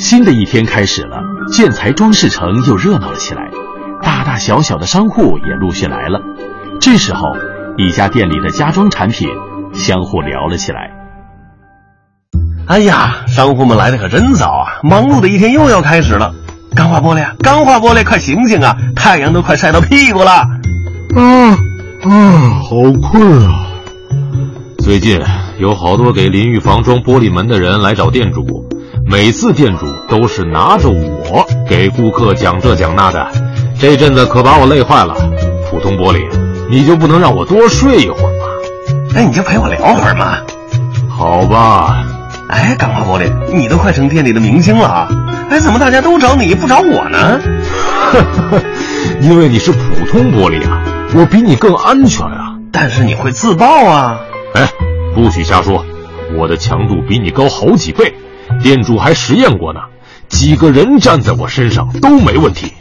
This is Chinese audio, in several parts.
新的一天开始了，建材装饰城又热闹了起来，大大小小的商户也陆续来了。这时候，一家店里的家装产品相互聊了起来。哎呀，商户们来的可真早啊！忙碌的一天又要开始了。钢化玻璃，钢化玻璃，快醒醒啊！太阳都快晒到屁股了。啊啊，好困啊！最近有好多给淋浴房装玻璃门的人来找店主，每次店主都是拿着我给顾客讲这讲那的，这阵子可把我累坏了。普通玻璃，你就不能让我多睡一会儿吗？哎，你就陪我聊会儿嘛。好吧。哎，钢化玻璃，你都快成店里的明星了啊！哎，怎么大家都找你不找我呢？因为你是普通玻璃啊，我比你更安全啊。但是你会自爆啊！哎，不许瞎说，我的强度比你高好几倍，店主还实验过呢，几个人站在我身上都没问题。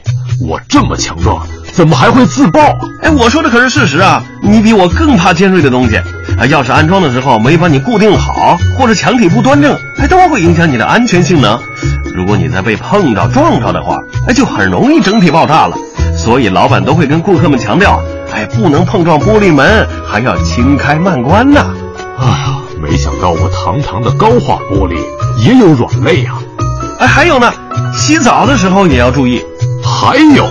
我这么强壮，怎么还会自爆？哎，我说的可是事实啊！你比我更怕尖锐的东西啊！要是安装的时候没把你固定好，或者墙体不端正，哎，都会影响你的安全性能。如果你再被碰到、撞着的话，哎，就很容易整体爆炸了。所以老板都会跟顾客们强调，哎，不能碰撞玻璃门，还要轻开慢关呢。哎呀，没想到我堂堂的钢化玻璃也有软肋呀！哎，还有呢，洗澡的时候也要注意。还有，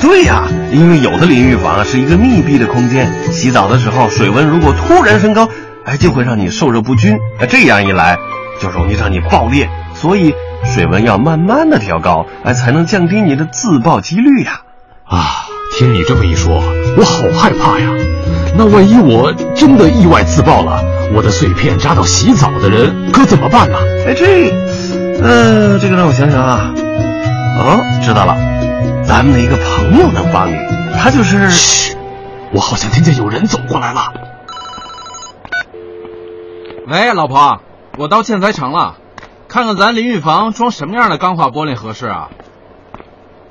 对呀，因为有的淋浴房是一个密闭的空间，洗澡的时候水温如果突然升高，哎，就会让你受热不均，哎，这样一来就容易让你爆裂。所以水温要慢慢的调高，哎，才能降低你的自爆几率呀。啊，听你这么一说，我好害怕呀。那万一我真的意外自爆了，我的碎片扎到洗澡的人可怎么办呢？哎，这，呃，这个让我想想啊。哦，知道了，咱们的一个朋友能帮你，他就是。嘘，我好像听见有人走过来了。喂，老婆，我到建材城了，看看咱淋浴房装什么样的钢化玻璃合适啊？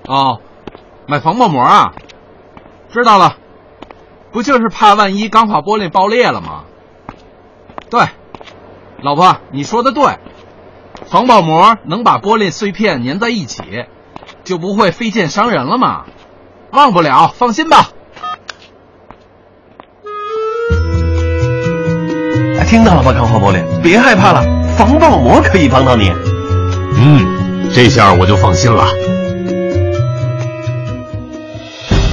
哦，买防爆膜啊？知道了，不就是怕万一钢化玻璃爆裂了吗？对，老婆，你说的对，防爆膜能把玻璃碎片粘在一起。就不会飞溅伤人了嘛？忘不了，放心吧。听到了吗，钢化玻璃？别害怕了，防爆膜可以帮到你。嗯，这下我就放心了。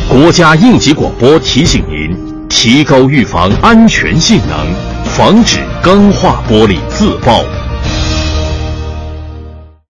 国家应急广播提醒您：提高预防安全性能，防止钢化玻璃自爆。